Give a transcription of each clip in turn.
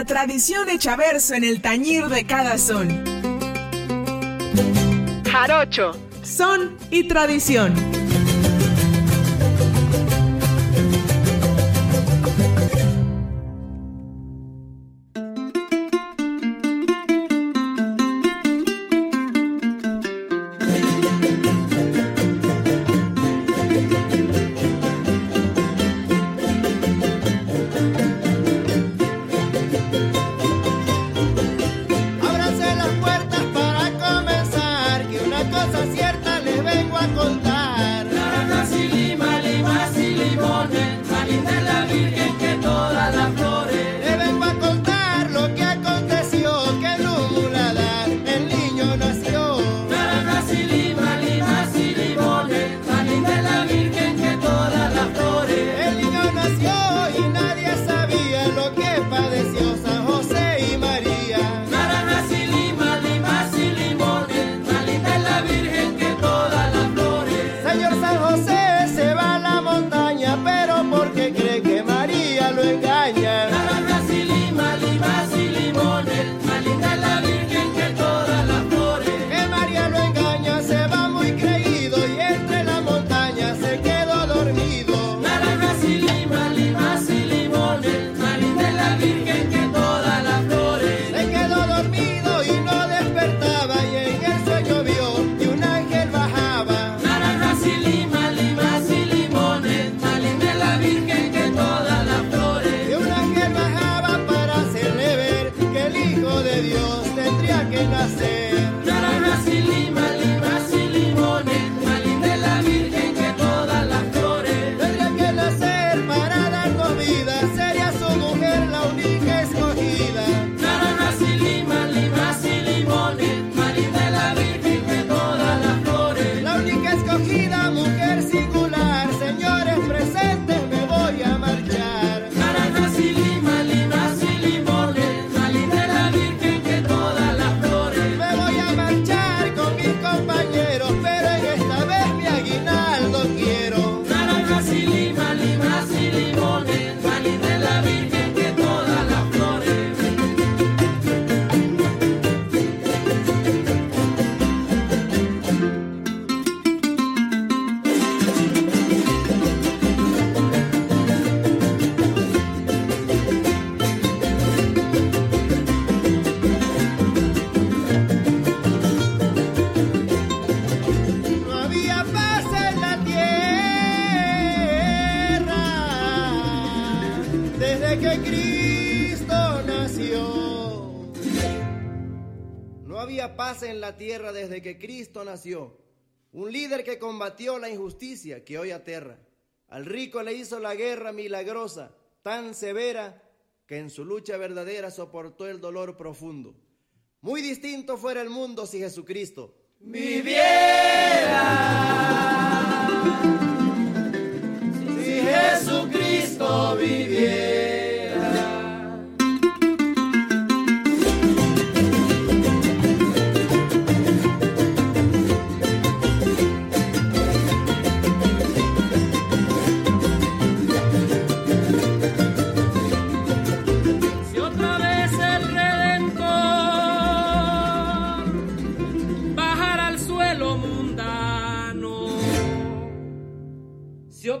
La tradición hecha verso en el tañir de cada son. Jarocho, son y tradición. Tierra desde que Cristo nació. Un líder que combatió la injusticia que hoy aterra. Al rico le hizo la guerra milagrosa, tan severa, que en su lucha verdadera soportó el dolor profundo. Muy distinto fuera el mundo si Jesucristo viviera. Si Jesucristo viviera.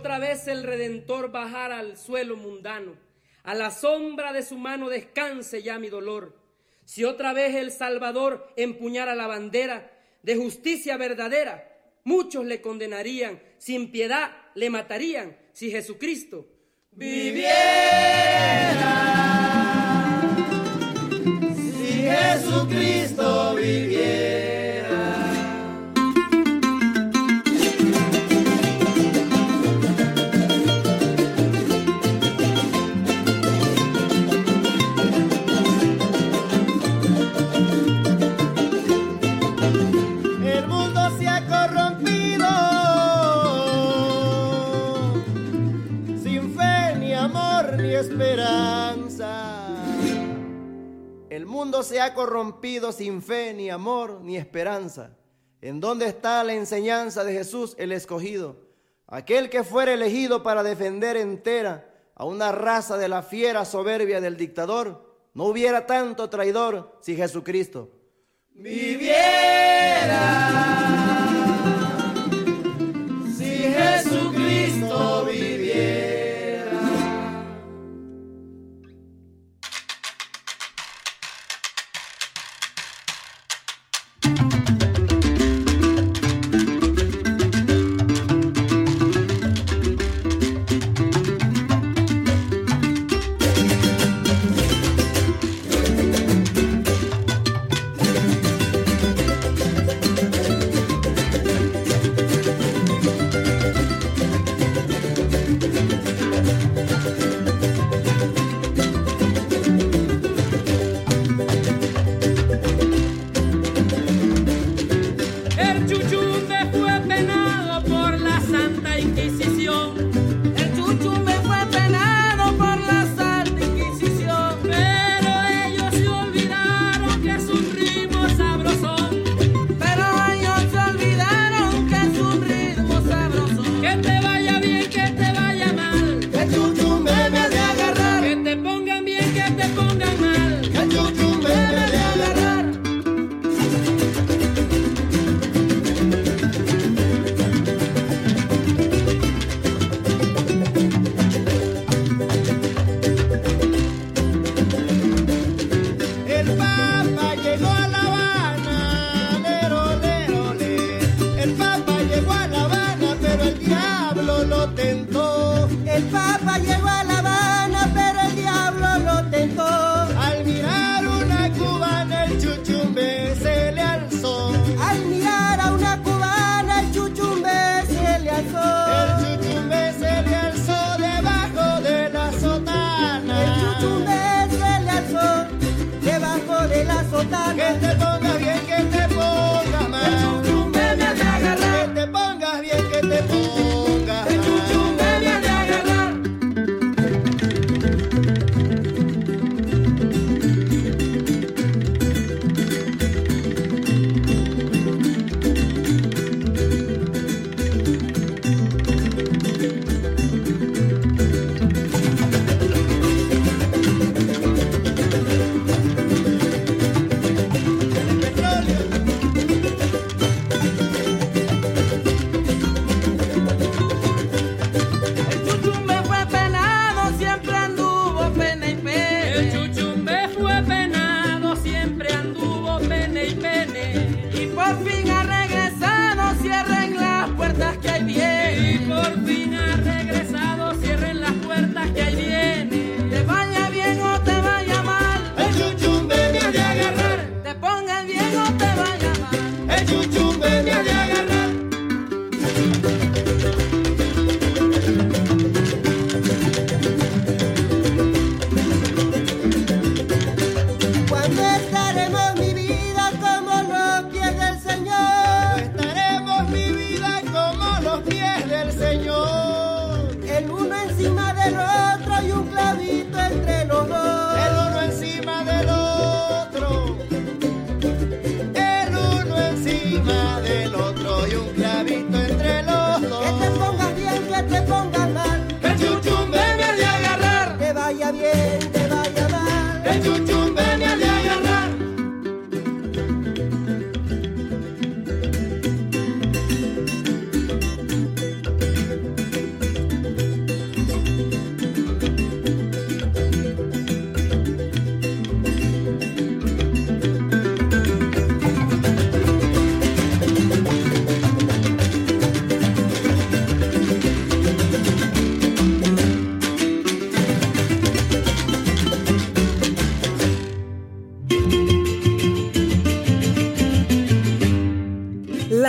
Vez el Redentor bajar al suelo mundano, a la sombra de su mano descanse ya mi dolor. Si otra vez el Salvador empuñara la bandera de justicia verdadera, muchos le condenarían, sin piedad le matarían, si Jesucristo viviera. Si Jesucristo viviera. mundo se ha corrompido sin fe, ni amor, ni esperanza. ¿En dónde está la enseñanza de Jesús el escogido? Aquel que fuera elegido para defender entera a una raza de la fiera soberbia del dictador, no hubiera tanto traidor si Jesucristo viviera.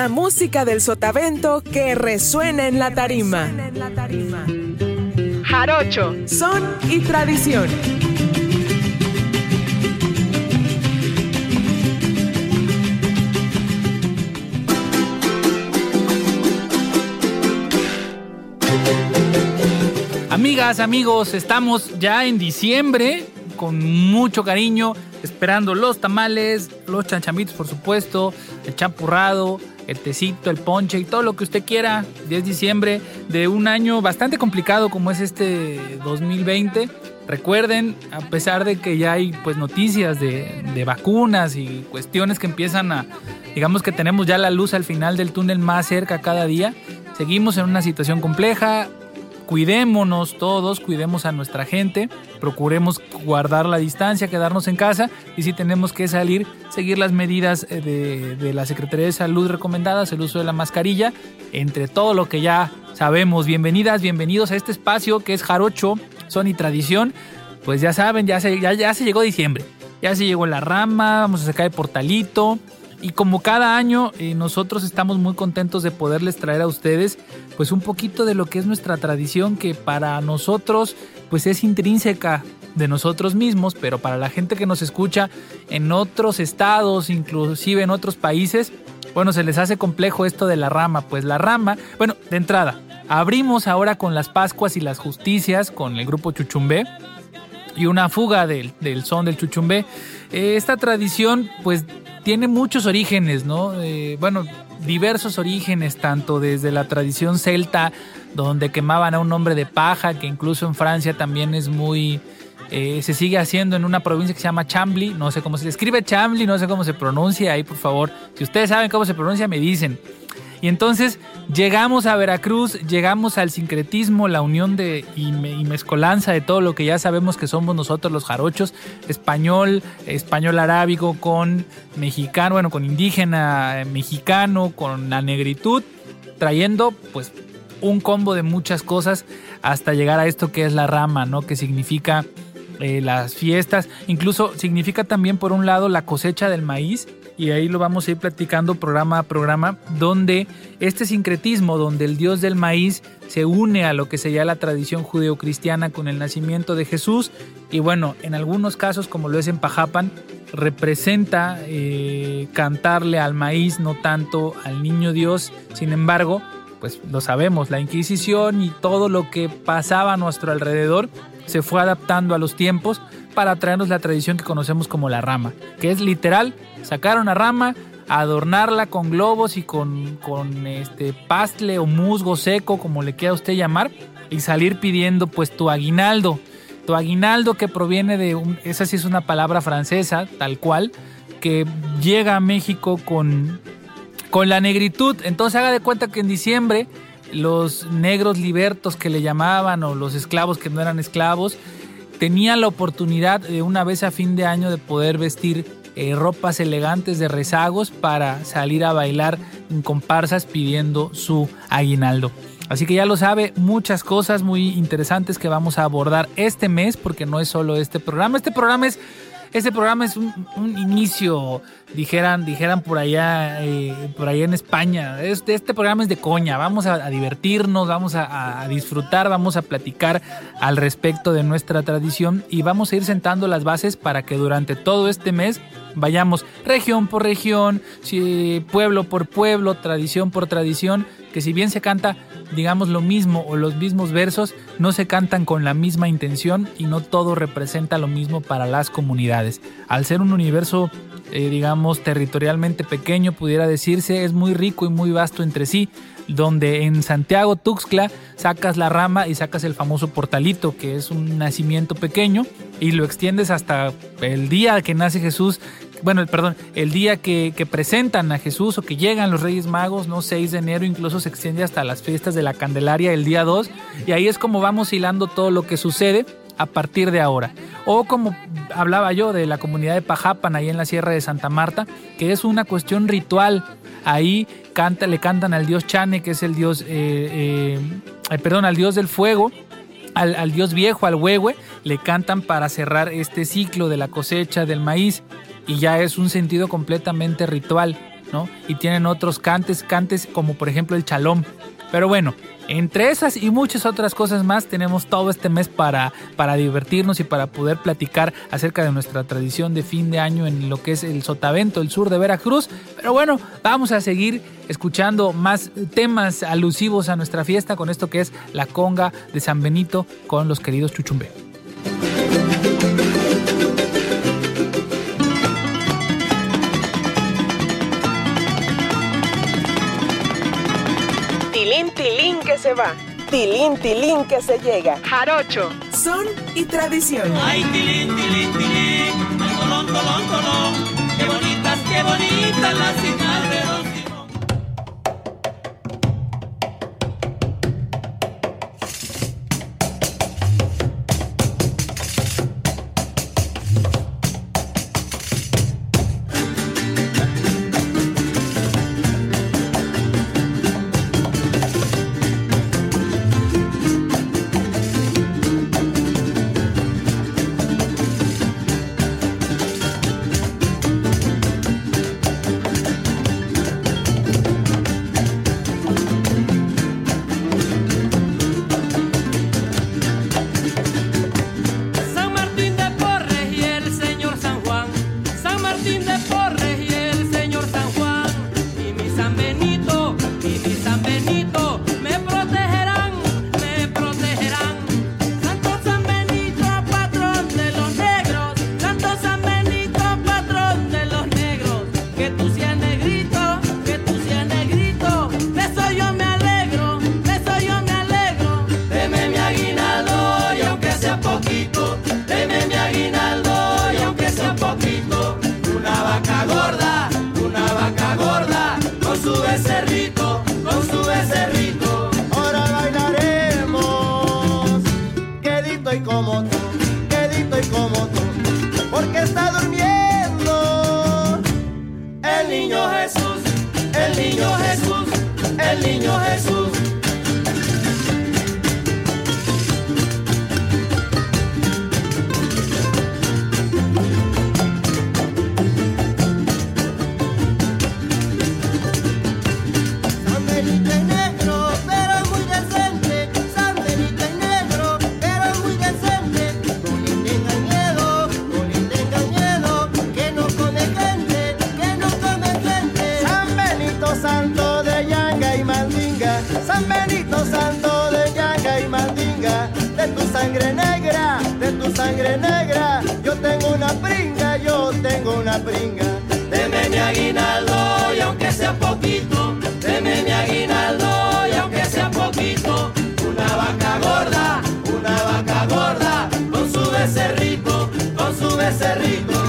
la música del sotavento que resuena en la tarima. Jarocho, son y tradición. Amigas, amigos, estamos ya en diciembre con mucho cariño, esperando los tamales, los chanchamitos, por supuesto, el champurrado, el tecito, el ponche y todo lo que usted quiera. 10 de diciembre de un año bastante complicado como es este 2020. Recuerden, a pesar de que ya hay pues noticias de, de vacunas y cuestiones que empiezan a, digamos que tenemos ya la luz al final del túnel más cerca cada día, seguimos en una situación compleja, cuidémonos todos, cuidemos a nuestra gente, procuremos guardar la distancia, quedarnos en casa y si tenemos que salir, seguir las medidas eh, de, la Secretaría de Salud recomendadas, el uso de la mascarilla, entre todo lo que ya sabemos. Bienvenidas, bienvenidos a este espacio que es Jarocho, Son y Tradición. Pues ya saben, ya se llegó diciembre, ya se llegó la rama, vamos a sacar el portalito. Y como cada año, eh, nosotros estamos muy contentos de poderles traer a ustedes pues un poquito de lo que es nuestra tradición que para nosotros pues es intrínseca de nosotros mismos, pero para la gente que nos escucha en otros estados, inclusive en otros países, bueno, se les hace complejo esto de la rama, pues la rama, bueno, de entrada, abrimos ahora con las Pascuas y las Justicias con el grupo Chuchumbé y una fuga del, del son del Chuchumbé. Eh, esta tradición pues tiene muchos orígenes, ¿no? Eh, bueno, diversos orígenes, tanto desde la tradición celta, donde quemaban a un hombre de paja, que incluso en Francia también es muy... Eh, se sigue haciendo en una provincia que se llama Chambly, no sé cómo se escribe Chambly, no sé cómo se pronuncia, ahí por favor, si ustedes saben cómo se pronuncia, me dicen. Y entonces llegamos a Veracruz, llegamos al sincretismo, la unión de y, me, y, mezcolanza de todo lo que ya sabemos que somos nosotros los jarochos, español, español arábigo con mexicano, bueno, con indígena mexicano, con la negritud, trayendo pues un combo de muchas cosas hasta llegar a esto que es la rama, ¿no? Que significa eh, las fiestas, incluso significa también por un lado la cosecha del maíz, y ahí lo vamos a ir platicando programa a programa, donde este sincretismo, donde el dios del maíz se une a lo que sería la tradición judeocristiana con el nacimiento de Jesús, y bueno, en algunos casos, como lo es en Pajapan, representa eh, cantarle al maíz, no tanto al niño Dios, sin embargo, pues lo sabemos, la Inquisición y todo lo que pasaba a nuestro alrededor se fue adaptando a los tiempos para traernos la tradición que conocemos como la rama, que es literal sacar una rama, adornarla con globos y con, con este pastle o musgo seco, como le quiera usted llamar, y salir pidiendo pues tu aguinaldo. Tu aguinaldo que proviene de, un, esa sí es una palabra francesa, tal cual, que llega a México con, con la negritud. Entonces haga de cuenta que en diciembre los negros libertos que le llamaban o los esclavos que no eran esclavos, tenían la oportunidad de una vez a fin de año de poder vestir eh, ropas elegantes de rezagos para salir a bailar en comparsas pidiendo su aguinaldo. Así que ya lo sabe, muchas cosas muy interesantes que vamos a abordar este mes, porque no es solo este programa. Este programa es este programa es un, inicio, dijeran, dijeran por allá, eh, por allá en España. Este, programa es de coña. Vamos a, divertirnos, vamos a, disfrutar, vamos a platicar al respecto de nuestra tradición y vamos a ir sentando las bases para que durante todo este mes vayamos región por región, pueblo por pueblo, tradición por tradición, que si bien se canta, digamos, lo mismo o los mismos versos, no se cantan con la misma intención y no todo representa lo mismo para las comunidades. Al ser un universo, eh, digamos, territorialmente pequeño, pudiera decirse, es muy rico y muy vasto entre sí, donde en Santiago, Tuxtla, sacas la rama y sacas el famoso portalito, que es un nacimiento pequeño, y lo extiendes hasta el día que nace Jesús, bueno, perdón, el día que, que, presentan a Jesús o que llegan los Reyes Magos, ¿no? 6 de enero, incluso se extiende hasta las fiestas de la Candelaria el día 2, y ahí es como vamos hilando todo lo que sucede a partir de ahora. O como hablaba yo de la comunidad de Pajapan, ahí en la Sierra de Santa Marta, que es una cuestión ritual. Ahí canta, le cantan al dios Chane, que es el dios, eh, eh, perdón, al dios del fuego, al, al, dios viejo, al huehue, le cantan para cerrar este ciclo de la cosecha del maíz y ya es un sentido completamente ritual, ¿no? Y tienen otros cantes, cantes como por ejemplo el chalón. Pero bueno, entre esas y muchas otras cosas más tenemos todo este mes para, para divertirnos y para poder platicar acerca de nuestra tradición de fin de año en lo que es el Sotavento, el sur de Veracruz. Pero bueno, vamos a seguir escuchando más temas alusivos a nuestra fiesta con esto que es la conga de San Benito con los queridos Chuchumbe. Va. Tilín, tilín que se llega. Jarocho. Son y tradición. Ay, tilín, tilín, tilín. Ay, tolón, tolón, tolón. Qué bonitas, qué bonitas las hijas de San Benito Santo de Yaca y Mandinga, de tu sangre negra, de tu sangre negra, yo tengo una pringa, yo tengo una pringa. Deme mi aguinaldo y aunque sea poquito, deme mi aguinaldo y aunque sea poquito, una vaca gorda, una vaca gorda, con su becerrito, con su becerrito.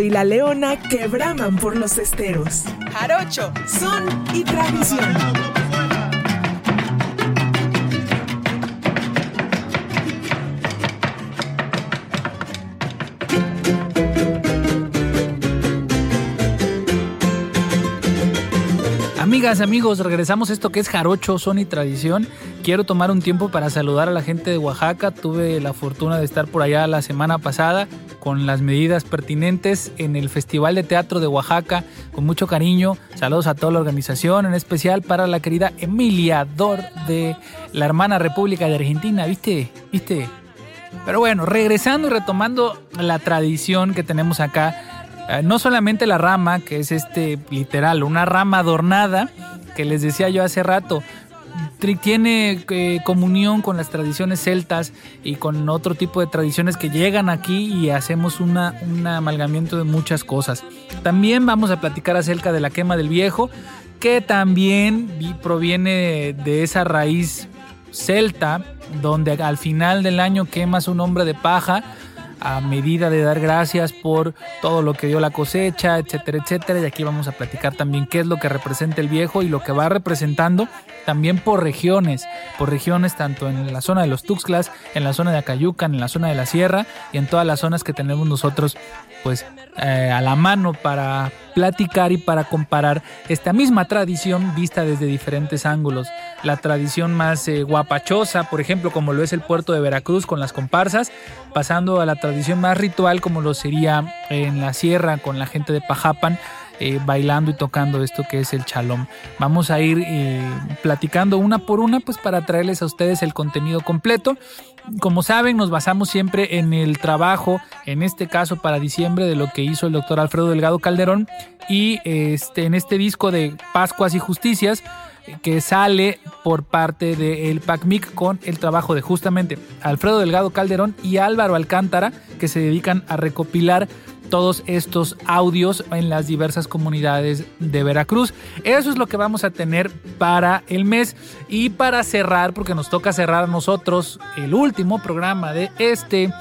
Y la leona que braman por los esteros. Jarocho, son y tradición. Amigas, amigos, regresamos a esto que es Jarocho, Son y Tradición. Quiero tomar un tiempo para saludar a la gente de Oaxaca. Tuve la fortuna de estar por allá la semana pasada con las medidas pertinentes en el Festival de Teatro de Oaxaca. Con mucho cariño, saludos a toda la organización, en especial para la querida Emilia Dor de la hermana República de Argentina. ¿Viste? ¿Viste? Pero bueno, regresando y retomando la tradición que tenemos acá, eh, no solamente la rama, que es este literal, una rama adornada, que les decía yo hace rato, tiene eh, comunión con las tradiciones celtas y con otro tipo de tradiciones que llegan aquí y hacemos una, un amalgamiento de muchas cosas. También vamos a platicar acerca de la quema del viejo, que también vi- proviene de esa raíz celta, donde al final del año quemas un hombre de paja a medida de dar gracias por todo lo que dio la cosecha, etcétera, etcétera. Y aquí vamos a platicar también qué es lo que representa el viejo y lo que va representando también por regiones, por regiones tanto en la zona de los Tuxtlas, en la zona de Acayucan, en la zona de la Sierra y en todas las zonas que tenemos nosotros pues eh, a la mano para platicar y para comparar esta misma tradición vista desde diferentes ángulos. La tradición más eh, guapachosa, por ejemplo, como lo es el puerto de Veracruz con las comparsas, pasando a la tradición más ritual como lo sería en la sierra con la gente de Pajapan, eh, bailando y tocando esto que es el chalón. Vamos a ir eh, platicando una por una pues para traerles a ustedes el contenido completo. Como saben, nos basamos siempre en el trabajo, en este caso para diciembre, de lo que hizo el doctor Alfredo Delgado Calderón y este, en este disco de Pascuas y Justicias que sale por parte del PACMIC con el trabajo de justamente Alfredo Delgado Calderón y Álvaro Alcántara que se dedican a recopilar todos estos audios en las diversas comunidades de Veracruz. Eso es lo que vamos a tener para el mes y para cerrar, porque nos toca cerrar a nosotros el último programa de este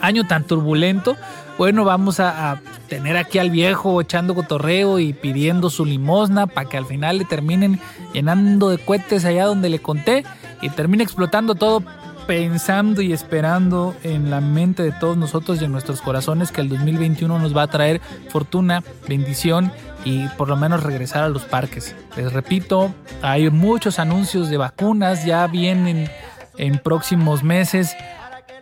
año tan turbulento. Bueno, vamos a, tener aquí al viejo echando cotorreo y pidiendo su limosna para que al final le terminen llenando de cohetes allá donde le conté y termine explotando todo pensando y esperando en la mente de todos nosotros y en nuestros corazones que el 2021 nos va a traer fortuna, bendición y por lo menos regresar a los parques. Les repito, hay muchos anuncios de vacunas, ya vienen en próximos meses.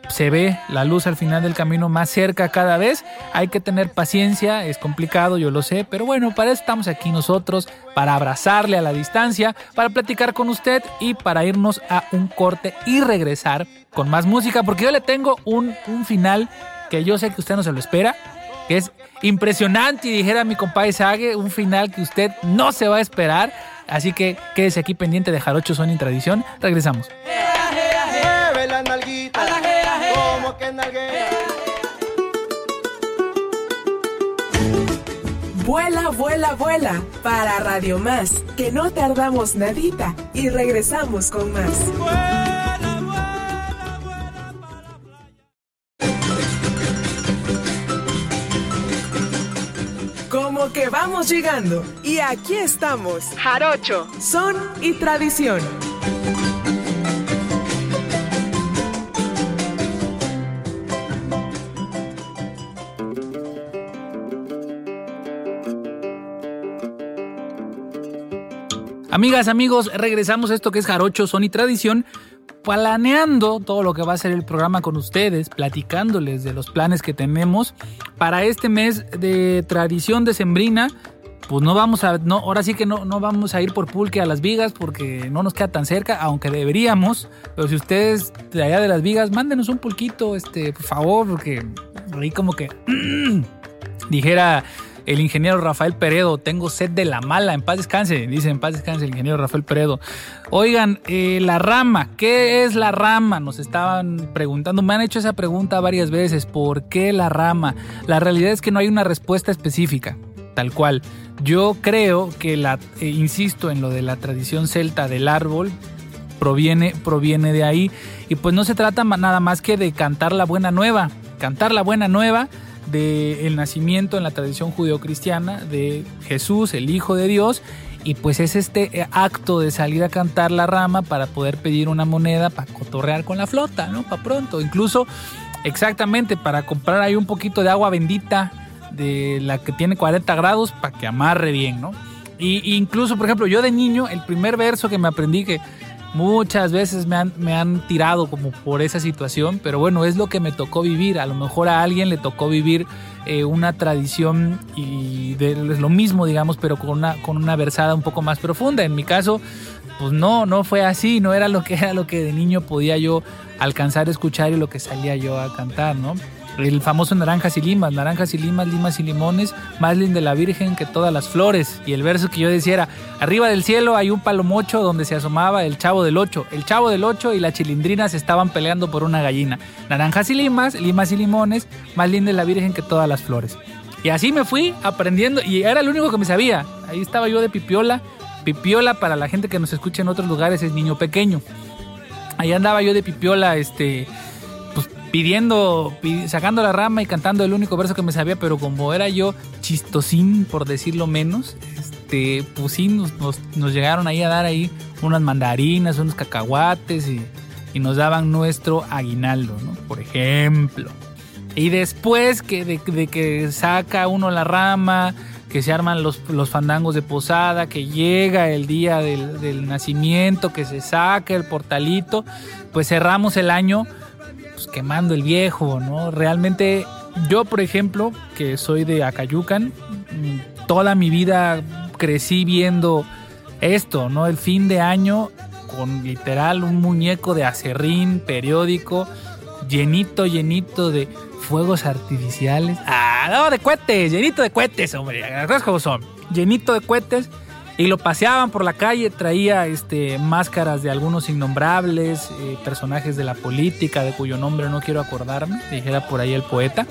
Se ve la luz al final del camino más cerca cada vez. Hay que tener paciencia, es complicado, yo lo sé, pero bueno, para eso estamos aquí nosotros, para abrazarle a la distancia, para platicar con usted y para irnos a un corte y regresar con más música, porque yo le tengo un, un final que yo sé que usted no se lo espera, que es impresionante y dijera mi compadre Sage, un final que usted no se va a esperar. Así que quédese aquí pendiente de Jarocho Son y Tradición. Regresamos. Mueve la nalguita, como que nalguea. Vuela, vuela, vuela para Radio Más, que no tardamos nadita y regresamos con más. Como que vamos llegando y aquí estamos. Jarocho, son y tradición. Amigas, amigos, regresamos a esto que es Jarocho, Son y Tradición, planeando todo lo que va a ser el programa con ustedes, platicándoles de los planes que tenemos para este mes de tradición decembrina, pues no vamos a, no, ahora sí que no, no vamos a ir por pulque a las vigas porque no nos queda tan cerca, aunque deberíamos. Pero si ustedes de allá de las vigas, mándenos un pulquito, este, por favor, porque ahí como que dijera el ingeniero Rafael Peredo, tengo sed de la mala, en paz descanse, dice en paz descanse el ingeniero Rafael Peredo. Oigan, eh, la rama, ¿qué es la rama? Nos estaban preguntando, me han hecho esa pregunta varias veces, ¿por qué la rama? La realidad es que no hay una respuesta específica, tal cual. Yo creo que la, eh, insisto en lo de la tradición celta del árbol, proviene, proviene de ahí. Y pues no se trata nada más que de cantar la buena nueva. Cantar la buena nueva del nacimiento en la tradición judeocristiana de Jesús, el Hijo de Dios. Y pues es este eh, acto de salir a cantar la rama para poder pedir una moneda para cotorrear con la flota, ¿no? Para pronto. Incluso, exactamente, para comprar ahí un poquito de agua bendita de la que tiene 40 grados para que amarre bien, ¿no? Y incluso, por ejemplo, yo de niño, el primer verso que me aprendí que muchas veces me han, me han tirado como por esa situación, pero bueno, es lo que me tocó vivir. A lo mejor a alguien le tocó vivir eh, una tradición y de, es lo mismo, digamos, pero con una, con una versada un poco más profunda. En mi caso, pues no, no fue así, no era lo que era lo que de niño podía yo alcanzar a escuchar y lo que salía yo a cantar, ¿no? El famoso naranjas y limas, naranjas y limas, limas y limones, más linda la Virgen que todas las flores. Y el verso que yo decía era, arriba del cielo hay un palomocho donde se asomaba el chavo del ocho. El chavo del ocho y la chilindrina se estaban peleando por una gallina. Naranjas y limas, limas y limones, más linda la Virgen que todas las flores. Y así me fui aprendiendo y era lo único que me sabía. Ahí estaba yo de pipiola. Pipiola para la gente que nos escucha en otros lugares es niño pequeño. Ahí andaba yo de pipiola, este pidiendo, sacando la rama y cantando el único verso que me sabía, pero como era yo chistosín, por decirlo menos, este, pues sí, nos, llegaron ahí a dar ahí unas mandarinas, unos cacahuates y, nos daban nuestro aguinaldo, ¿no? Por ejemplo. Y después que de, que saca uno la rama, que se arman los, los, fandangos de posada, que llega el día del, del, nacimiento, que se saca el portalito, pues cerramos el año pues, quemando el viejo, ¿no? Realmente yo, por ejemplo, que soy de Acayucan, mm, toda mi vida crecí viendo esto, ¿no? El fin de año con literal un muñeco de acerrín periódico, llenito, llenito de fuegos artificiales. Ah, no, de cohetes, llenito de cohetes, hombre, las cosas son. Llenito de cohetes y lo paseaban por la calle, traía este, máscaras de algunos innombrables, eh, personajes de la política, de cuyo nombre no quiero acordarme, dijera por ahí el poeta,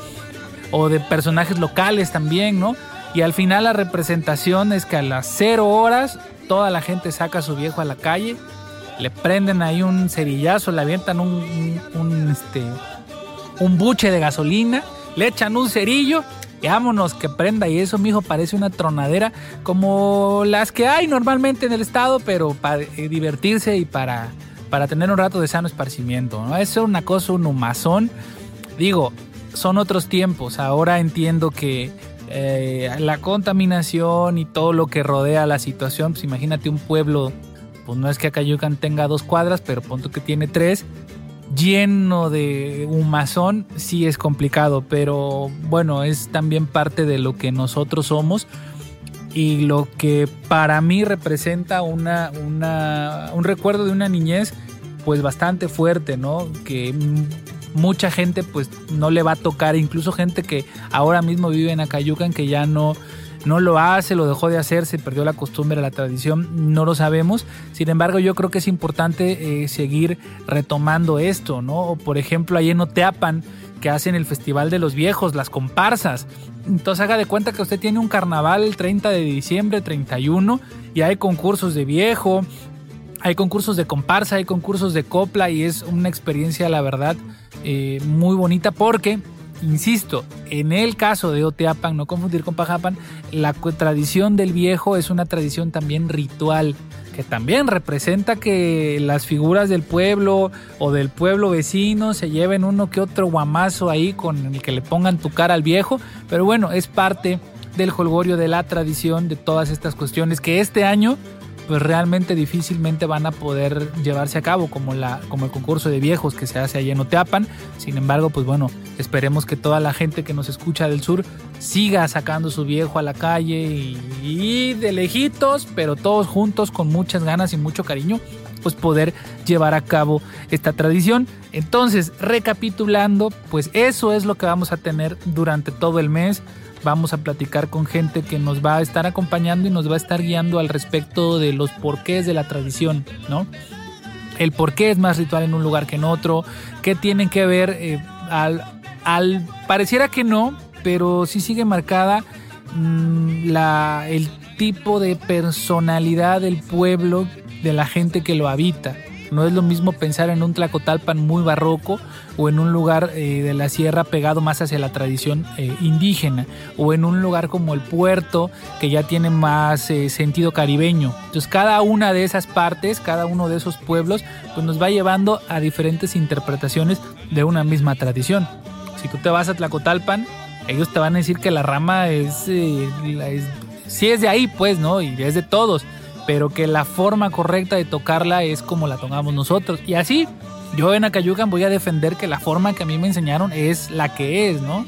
o de personajes locales también, ¿no? Y al final la representación es que a las cero horas toda la gente saca a su viejo a la calle, le prenden ahí un cerillazo, le avientan un, un, este, un buche de gasolina, le echan un cerillo vámonos que prenda. Y eso, mijo, parece una tronadera como las que hay normalmente en el estado, pero para eh, divertirse y para, para tener un rato de sano esparcimiento. ¿no? Eso es una cosa, un humazón. Digo, son otros tiempos. Ahora entiendo que eh, la contaminación y todo lo que rodea la situación, pues imagínate un pueblo, pues no es que Acayucan tenga dos cuadras, pero punto que tiene tres lleno de humazón, sí es complicado, pero bueno, es también parte de lo que nosotros somos y lo que para mí representa una, un recuerdo de una niñez pues bastante fuerte, ¿no? Que mucha gente pues no le va a tocar, incluso gente que ahora mismo vive en Acayucan que ya no no lo hace, lo dejó de hacer, se perdió la costumbre, la tradición, no lo sabemos. Sin embargo, yo creo que es importante eh, seguir retomando esto, ¿no? O por ejemplo, ahí en Oteapan, que hacen el Festival de los Viejos, las comparsas. Entonces haga de cuenta que usted tiene un carnaval el 30 de diciembre, 31, y hay concursos de viejo, hay concursos de comparsa, hay concursos de copla, y es una experiencia, la verdad, eh, muy bonita porque Insisto, en el caso de Oteapan, no confundir con Pajapan, la tradición del viejo es una tradición también ritual, que también representa que las figuras del pueblo o del pueblo vecino se lleven uno que otro guamazo ahí con el que le pongan tu cara al viejo, pero bueno, es parte del holgorio de la tradición de todas estas cuestiones que este año pues realmente difícilmente van a poder llevarse a cabo como, la, como el concurso de viejos que se hace allá en Oteapan. Sin embargo, pues bueno, esperemos que toda la gente que nos escucha del sur siga sacando su viejo a la calle y, y de lejitos, pero todos juntos con muchas ganas y mucho cariño, pues poder llevar a cabo esta tradición. Entonces, recapitulando, pues eso es lo que vamos a tener durante todo el mes vamos a platicar con gente que nos va a estar acompañando y nos va a estar guiando al respecto de los porqués de la tradición, ¿no? El por qué es más ritual en un lugar que en otro, qué tienen que ver, eh, al, al, pareciera que no, pero sí sigue marcada mmm, la, el tipo de personalidad del pueblo, de la gente que lo habita. No es lo mismo pensar en un Tlacotalpan muy barroco o en un lugar eh, de la sierra pegado más hacia la tradición eh, indígena o en un lugar como el puerto que ya tiene más eh, sentido caribeño. Entonces cada una de esas partes, cada uno de esos pueblos, pues nos va llevando a diferentes interpretaciones de una misma tradición. Si tú te vas a Tlacotalpan, ellos te van a decir que la rama es, es sí es de ahí pues, ¿no? Y es de todos pero que la forma correcta de tocarla es como la tocamos nosotros. Y así, yo en Acayucan voy a defender que la forma que a mí me enseñaron es la que es, ¿no?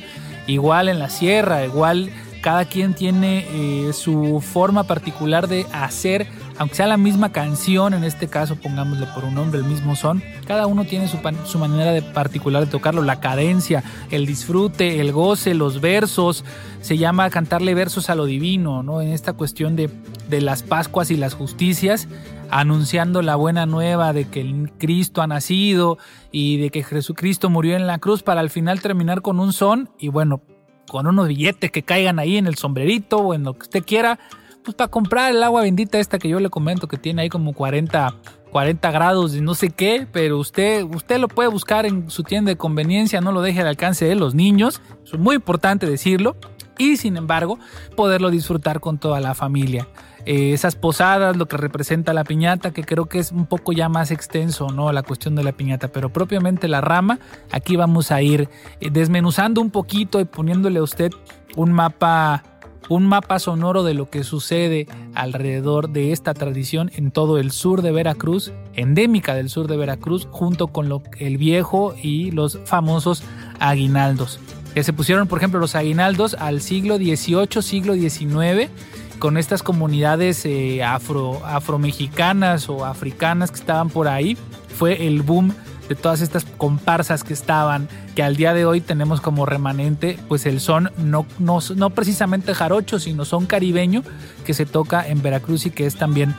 Igual en la sierra, igual cada quien tiene eh, su forma particular de hacer, aunque sea la misma canción, en este caso pongámosle por un nombre, el mismo son, cada uno tiene su, su, manera de particular de tocarlo, la cadencia, el disfrute, el goce, los versos, se llama cantarle versos a lo divino, ¿no? En esta cuestión de, de las Pascuas y las justicias, anunciando la buena nueva de que el Cristo ha nacido y de que Jesucristo murió en la cruz para al final terminar con un son y bueno, con unos billetes que caigan ahí en el sombrerito o en lo que usted quiera, pues para comprar el agua bendita esta que yo le comento que tiene ahí como 40, 40 grados y no sé qué, pero usted, usted lo puede buscar en su tienda de conveniencia, no lo deje al alcance de los niños, es muy importante decirlo, y sin embargo poderlo disfrutar con toda la familia. Eh, esas posadas, lo que representa la piñata, que creo que es un poco ya más extenso, ¿no? La cuestión de la piñata, pero propiamente la rama, aquí vamos a ir eh, desmenuzando un poquito y poniéndole a usted un mapa un mapa sonoro de lo que sucede alrededor de esta tradición en todo el sur de Veracruz, endémica del sur de Veracruz, junto con el viejo y los famosos aguinaldos. Que se pusieron, por ejemplo, los aguinaldos al siglo XVIII, siglo XIX con estas comunidades eh, afro, afromexicanas o africanas que estaban por ahí. Fue el boom de todas estas comparsas que estaban, que al día de hoy tenemos como remanente, pues el son no, no, no precisamente jarocho, sino son caribeño, que se toca en Veracruz y que es también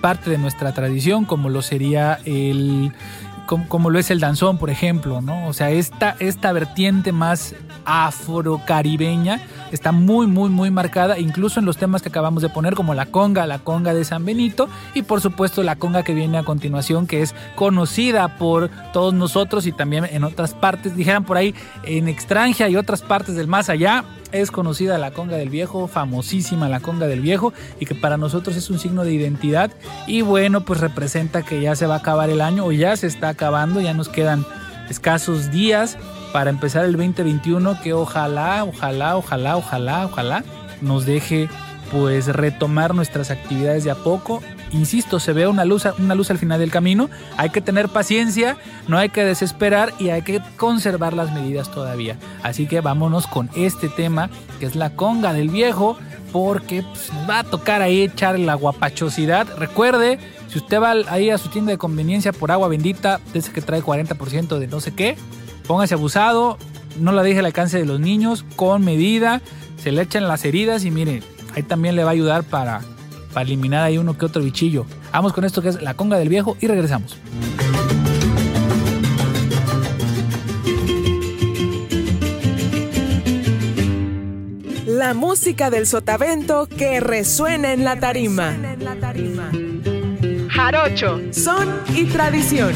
parte de nuestra tradición, como lo sería el, como, como, lo es el danzón, por ejemplo, ¿no? O sea, esta, esta vertiente más afrocaribeña. Está muy, muy, muy marcada, incluso en los temas que acabamos de poner, como la conga, la conga de San Benito, y por supuesto la conga que viene a continuación, que es conocida por todos nosotros y también en otras partes, dijeran por ahí, en extranjera y otras partes del más allá, es conocida la conga del viejo, famosísima la conga del viejo y que para nosotros es un signo de identidad. Y bueno pues representa que ya se va a acabar el año o ya se está acabando, ya nos quedan escasos días para empezar el 2021 que ojalá, ojalá, ojalá, ojalá, ojalá nos deje pues retomar nuestras actividades de a poco. Insisto, se ve una luz, una luz al final del camino. Hay que tener paciencia, no hay que desesperar y hay que conservar las medidas todavía. Así que vámonos con este tema que es la conga del viejo, porque pues, va a tocar ahí echar la guapachosidad. Recuerde, si usted va ahí a su tienda de conveniencia por agua bendita, dice que trae 40% de no sé qué, póngase abusado, no la deje al alcance de los niños, con medida, se le echan las heridas y miren, ahí también le va a ayudar para, para eliminar ahí uno que otro bichillo. Vamos con esto que es la conga del viejo y regresamos. La música del sotavento que resuena en la tarima. Jarocho, son y tradición.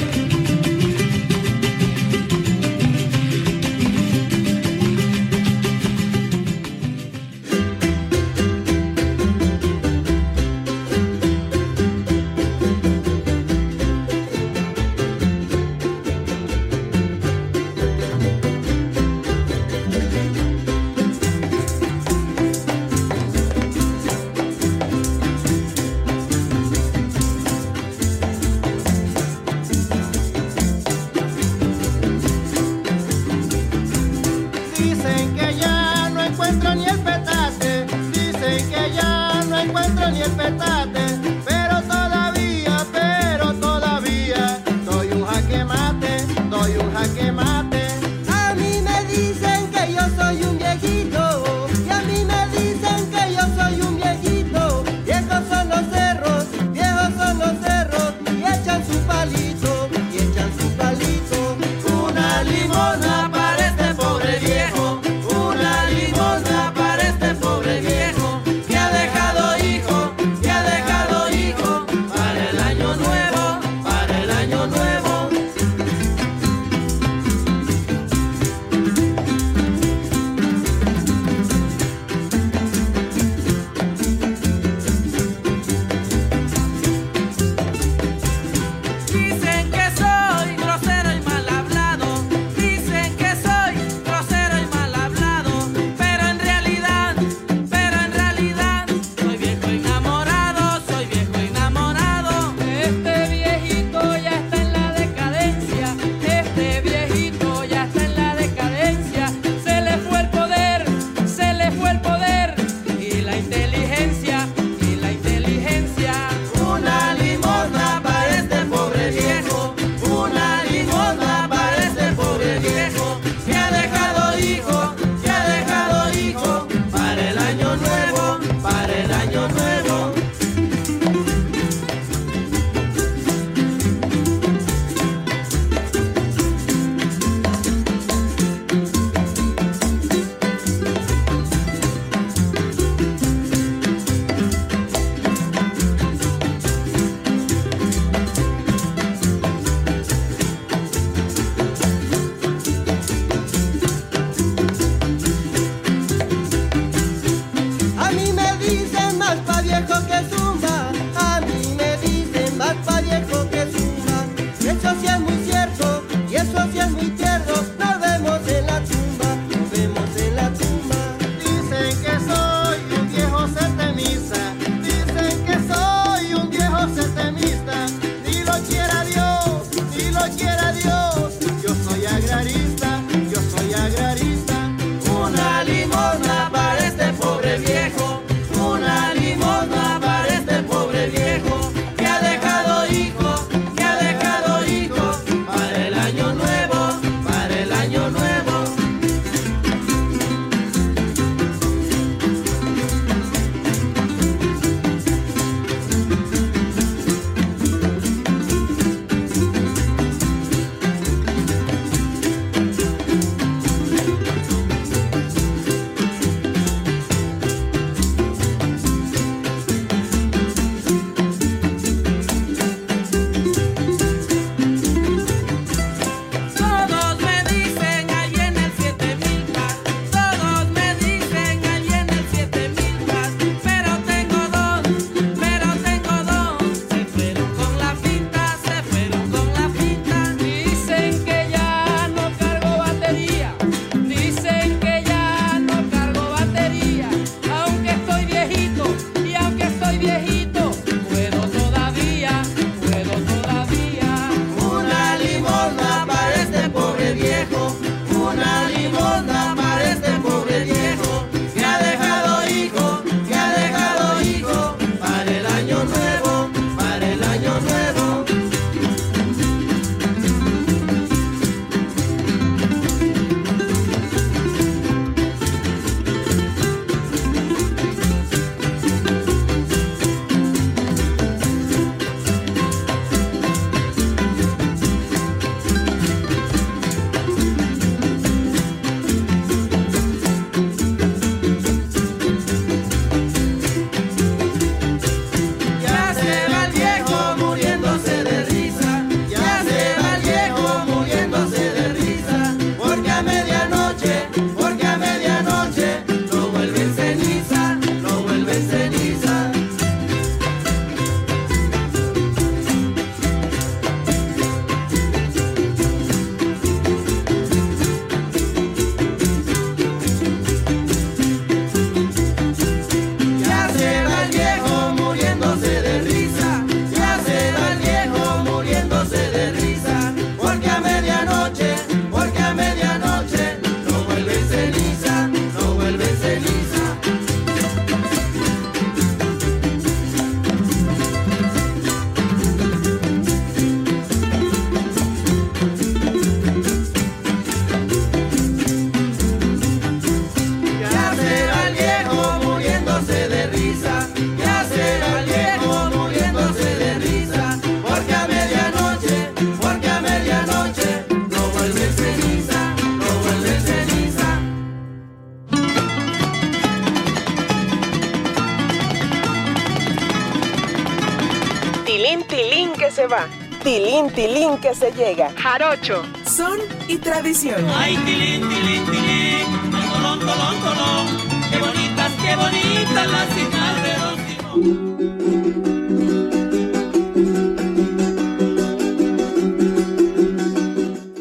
Tilín, tilín que se llega. Jarocho, son y tradición. Ay, tilín, tilín, tilín, ay, tolón, tolón, tolón, qué bonitas, qué bonitas las hijas de Don Simón.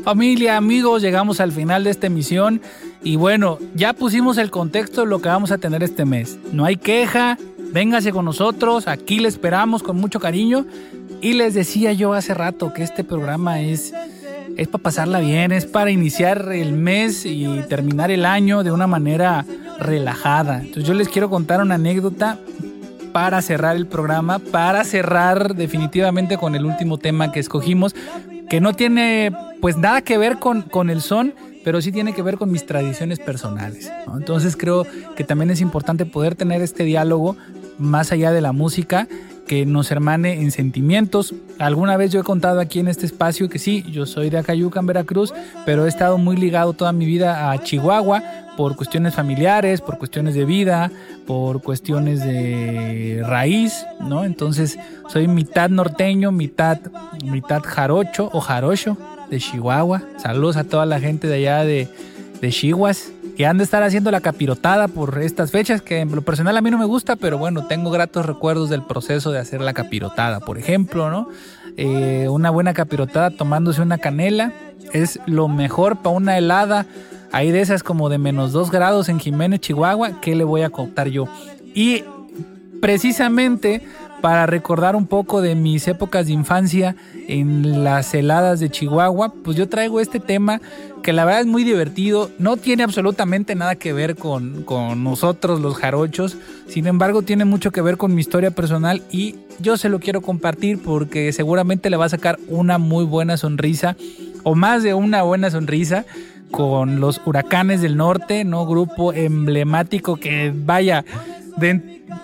Familia, amigos, llegamos al final de esta emisión y bueno, ya pusimos el contexto de lo que vamos a tener este mes. No hay queja, véngase con nosotros, aquí le esperamos con mucho cariño y les decía yo hace rato que este programa es es para pasarla bien, es para iniciar el mes y terminar el año de una manera relajada. Entonces yo les quiero contar una anécdota para cerrar el programa, para cerrar definitivamente con el último tema que escogimos, que no tiene pues nada que ver con, con el son, pero sí tiene que ver con mis tradiciones personales. Entonces creo que también es importante poder tener este diálogo más allá de la música que nos hermane en sentimientos. Alguna vez yo he contado aquí en este espacio que sí, yo soy de Acayucan, Veracruz, pero he estado muy ligado toda mi vida a Chihuahua por cuestiones familiares, por cuestiones de vida, por cuestiones de raíz, ¿no? Entonces soy mitad norteño, mitad, mitad jarocho o jarocho de Chihuahua. Saludos a toda la gente de allá de, de Chihuas que han de estar haciendo la capirotada por estas fechas, que en lo personal a mí no me gusta, pero bueno, tengo gratos recuerdos del proceso de hacer la capirotada, por ejemplo, ¿no? Eh, una buena capirotada tomándose una canela es lo mejor para una helada. Hay de esas como de menos 2 grados en Jiménez, Chihuahua, ¿qué le voy a contar yo? Y precisamente para recordar un poco de mis épocas de infancia en las heladas de Chihuahua, pues yo traigo este tema que la verdad es muy divertido, no tiene absolutamente nada que ver con, con nosotros los jarochos, sin embargo tiene mucho que ver con mi historia personal y yo se lo quiero compartir porque seguramente le va a sacar una muy buena sonrisa o más de una buena sonrisa con los Huracanes del Norte, ¿no? Grupo emblemático que vaya,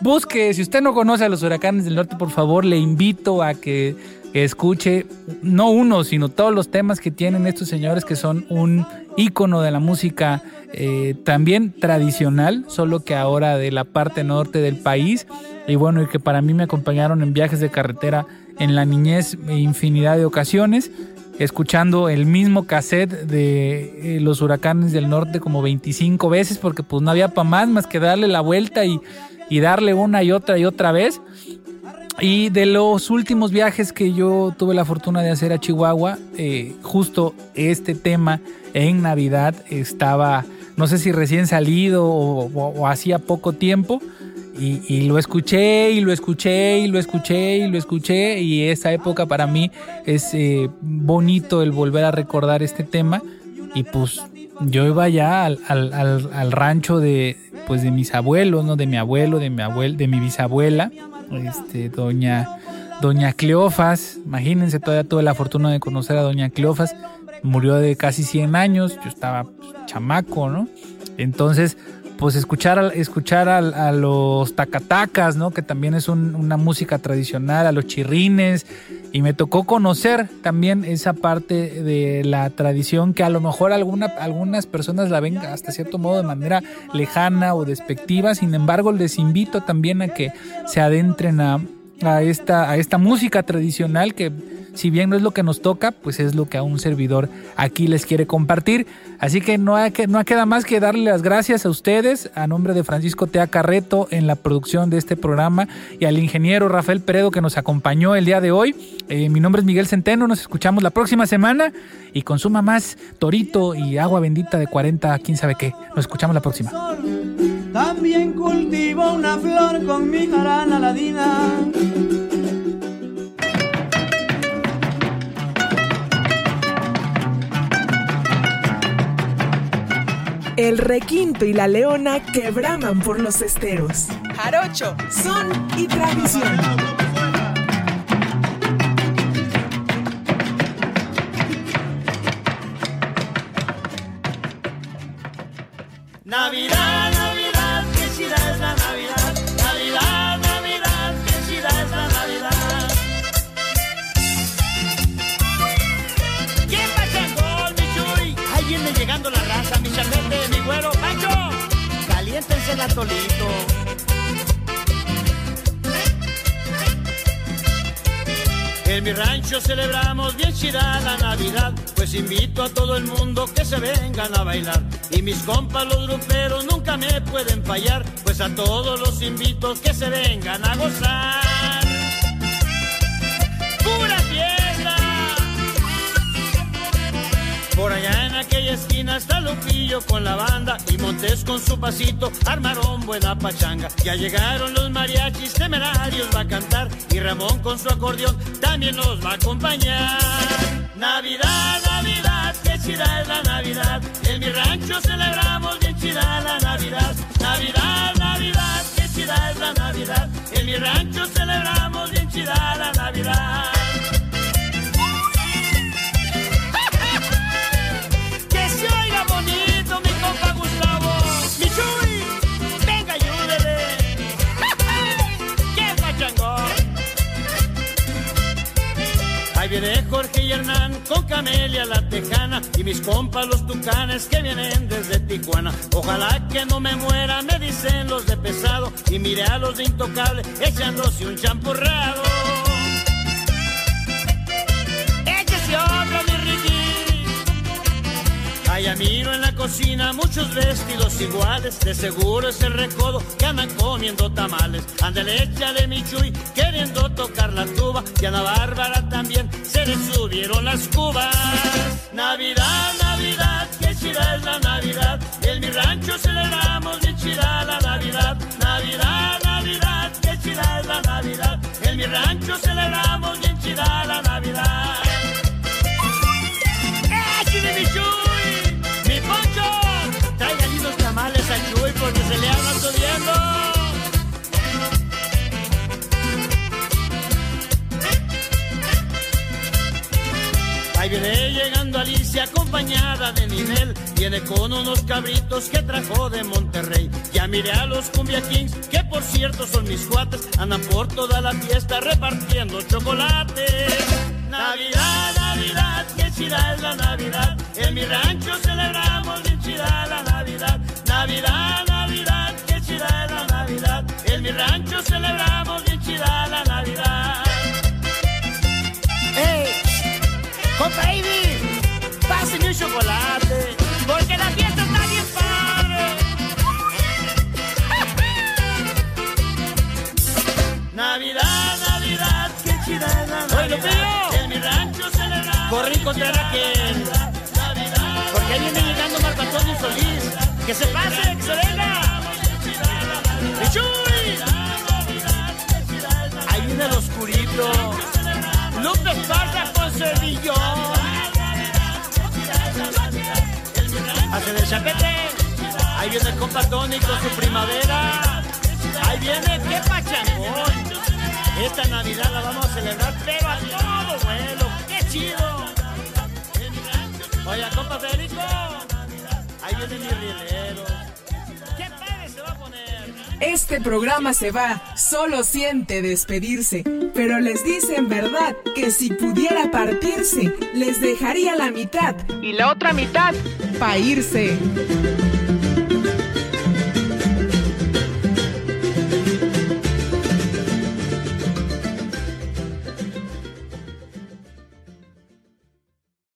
busque, si usted no conoce a los Huracanes del Norte, por favor, le invito a que, que escuche no uno, sino todos los temas que tienen estos señores que son un ícono de la música eh, también tradicional, solo que ahora de la parte norte del país. Y bueno, y que para mí me acompañaron en viajes de carretera en la niñez infinidad de ocasiones escuchando el mismo cassette de eh, los huracanes del norte como 25 veces porque pues no había para más más que darle la vuelta y, y, darle una y otra y otra vez. Y de los últimos viajes que yo tuve la fortuna de hacer a Chihuahua, eh, justo este tema en Navidad estaba, no sé si recién salido o, hacía poco tiempo, y, y, lo escuché y lo escuché y lo escuché y lo escuché y esa época para mí es eh, bonito el volver a recordar este tema y pues yo iba ya al, al, al, al, rancho de pues de mis abuelos, ¿no? De mi abuelo, de mi abuel, de mi bisabuela, este, doña, doña Cleofas, imagínense, todavía tuve la fortuna de conocer a doña Cleofas, murió de casi 100 años, yo estaba pues, chamaco, ¿no? Entonces, pues escuchar, escuchar a, a, los tacatacas, ¿no? Que también es un, una música tradicional, a los chirrines. Y me tocó conocer también esa parte de la tradición que a lo mejor alguna, algunas personas la ven hasta cierto modo de manera lejana o despectiva. Sin embargo, les invito también a que se adentren a, a esta, a esta música tradicional que si bien no es lo que nos toca, pues es lo que a un servidor aquí les quiere compartir. Así que no, que, no queda más que darle las gracias a ustedes, a nombre de Francisco Tea Carreto en la producción de este programa y al ingeniero Rafael Peredo que nos acompañó el día de hoy. Eh, mi nombre es Miguel Centeno, nos escuchamos la próxima semana y consuma más torito y agua bendita de 40, quién sabe qué. Nos escuchamos la próxima. También cultivo una flor con mi jarana ladina. El requinto y la leona que braman por los esteros. Jarocho, son y tradición. En mi rancho celebramos bien chida la Navidad, pues invito a todo el mundo que se vengan a bailar. Y mis compas los gruperos nunca me pueden fallar, pues a todos los invito que se vengan a gozar. Por allá en aquella esquina está Lupillo con la banda y Montes con su pasito armaron buena pachanga. Ya llegaron los mariachis temerarios va a cantar y Ramón con su acordeón también nos va a acompañar. Navidad, Navidad, qué chida es la Navidad. En mi rancho celebramos bien chida la Navidad. Navidad, Jorge y Hernán con Camelia la tejana y mis compas los tucanes que vienen desde Tijuana. Ojalá que no me muera, me dicen los de pesado y mire a los de intocable echándose un champurrado. Allá miro en la cocina muchos vestidos iguales. De seguro es el recodo que andan comiendo tamales. Ándale, échale mi chuy queriendo tocar la tuba. Y a la Bárbara también se le subieron las cubas. Navidad, Navidad, que chida es la Navidad. En mi rancho celebramos bien chida la Navidad. Navidad, Navidad, que chida es la Navidad. En mi rancho celebramos bien chida la Navidad. Ahí viene llegando Alicia acompañada de Ninel. Viene con unos cabritos que trajo de Monterrey. Ya miré a los Cumbia Kings, que por cierto son mis cuates. Andan por toda la fiesta repartiendo chocolate. Navidad, Navidad, qué chida es la Navidad. En mi rancho celebramos bien chida la Navidad. Navidad, Navidad, qué chida es la Navidad. En mi rancho celebramos ¡Compa Ivy! ¡Páseme un chocolate! ¡Porque la fiesta está bien padre! Navidad, Navidad, qué chida es la Navidad. ¡Oye, Lupillo! En mi rancho celebramos. Corrí contra Raquel. Porque ahí viene llegando Marco Antonio Solís. ¡Que se pase, que se. Ahí viene el oscurito. Lupe Esparza con Servillo. Hace de chapete. Ahí viene el compa Tony con su primavera. Ahí viene, qué pachangón. Esta Navidad la vamos a celebrar, pero a todo vuelo. ¡Qué chido! Oye, compa Federico. Ahí viene mi rielero. Este programa se va, solo siente despedirse, pero les dice en verdad que si pudiera partirse, les dejaría la mitad. Y la otra mitad. Para irse.